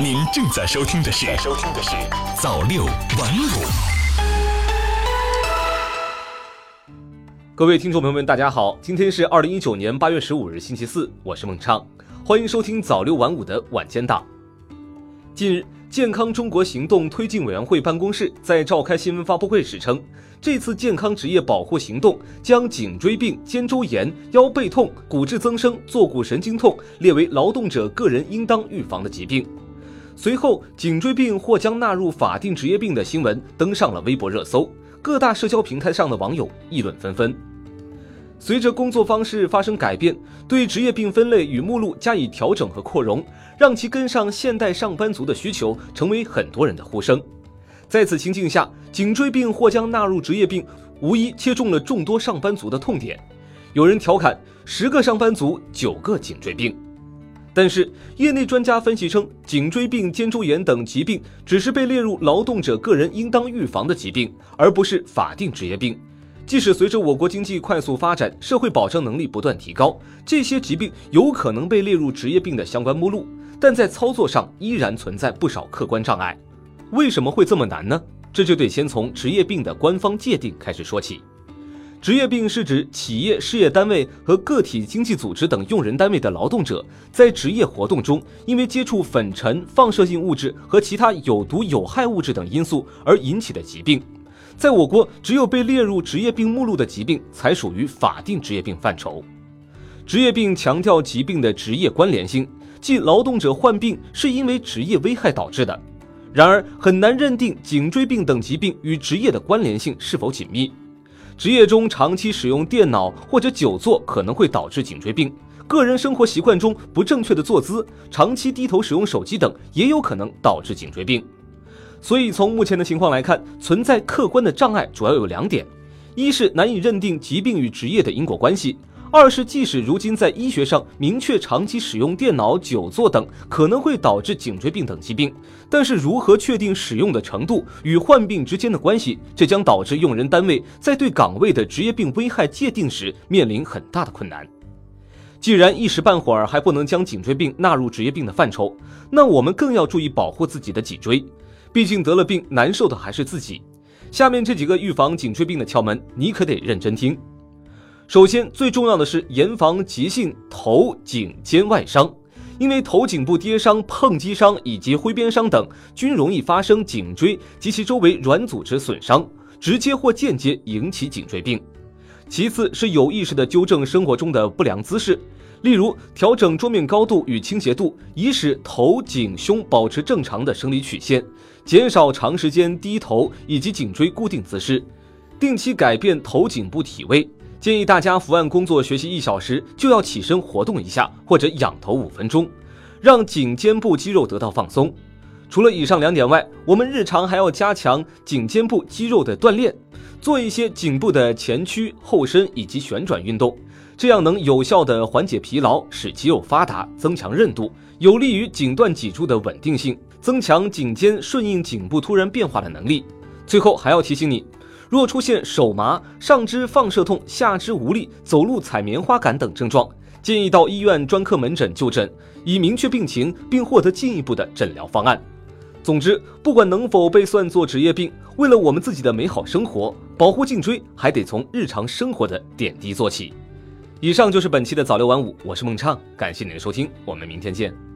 您正在收听的是《收听的是早六晚五》。各位听众朋友们，大家好，今天是二零一九年八月十五日，星期四，我是孟畅，欢迎收听早六晚五的晚间档。近日，健康中国行动推进委员会办公室在召开新闻发布会时称，这次健康职业保护行动将颈椎病、肩周炎、腰背痛、骨质增生、坐骨神经痛列为劳动者个人应当预防的疾病。随后，颈椎病或将纳入法定职业病的新闻登上了微博热搜，各大社交平台上的网友议论纷纷。随着工作方式发生改变，对职业病分类与目录加以调整和扩容，让其跟上现代上班族的需求，成为很多人的呼声。在此情境下，颈椎病或将纳入职业病，无疑切中了众多上班族的痛点。有人调侃：“十个上班族九个颈椎病。”但是，业内专家分析称，颈椎病、肩周炎等疾病只是被列入劳动者个人应当预防的疾病，而不是法定职业病。即使随着我国经济快速发展，社会保障能力不断提高，这些疾病有可能被列入职业病的相关目录，但在操作上依然存在不少客观障碍。为什么会这么难呢？这就得先从职业病的官方界定开始说起。职业病是指企业、事业单位和个体经济组织等用人单位的劳动者在职业活动中，因为接触粉尘、放射性物质和其他有毒有害物质等因素而引起的疾病。在我国，只有被列入职业病目录的疾病才属于法定职业病范畴。职业病强调疾病的职业关联性，即劳动者患病是因为职业危害导致的。然而，很难认定颈椎病等疾病与职业的关联性是否紧密。职业中长期使用电脑或者久坐可能会导致颈椎病，个人生活习惯中不正确的坐姿、长期低头使用手机等也有可能导致颈椎病。所以，从目前的情况来看，存在客观的障碍主要有两点：一是难以认定疾病与职业的因果关系；二是即使如今在医学上明确长期使用电脑、久坐等可能会导致颈椎病等疾病，但是如何确定使用的程度与患病之间的关系，这将导致用人单位在对岗位的职业病危害界定时面临很大的困难。既然一时半会儿还不能将颈椎病纳入职业病的范畴，那我们更要注意保护自己的脊椎。毕竟得了病，难受的还是自己。下面这几个预防颈椎病的窍门，你可得认真听。首先，最重要的是严防急性头颈肩外伤，因为头颈部跌伤、碰击伤以及挥鞭伤等，均容易发生颈椎及其周围软组织损伤，直接或间接引起颈椎病。其次是有意识的纠正生活中的不良姿势。例如，调整桌面高度与倾斜度，以使头颈胸保持正常的生理曲线，减少长时间低头以及颈椎固定姿势，定期改变头颈部体位。建议大家伏案工作学习一小时就要起身活动一下，或者仰头五分钟，让颈肩部肌肉得到放松。除了以上两点外，我们日常还要加强颈肩部肌肉的锻炼，做一些颈部的前屈、后伸以及旋转运动。这样能有效的缓解疲劳，使肌肉发达，增强韧度，有利于颈段脊柱的稳定性，增强颈肩顺应颈部突然变化的能力。最后还要提醒你，若出现手麻、上肢放射痛、下肢无力、走路踩棉花感等症状，建议到医院专科门诊就诊，以明确病情并获得进一步的诊疗方案。总之，不管能否被算作职业病，为了我们自己的美好生活，保护颈椎还得从日常生活的点滴做起。以上就是本期的早六晚五，我是孟畅，感谢您的收听，我们明天见。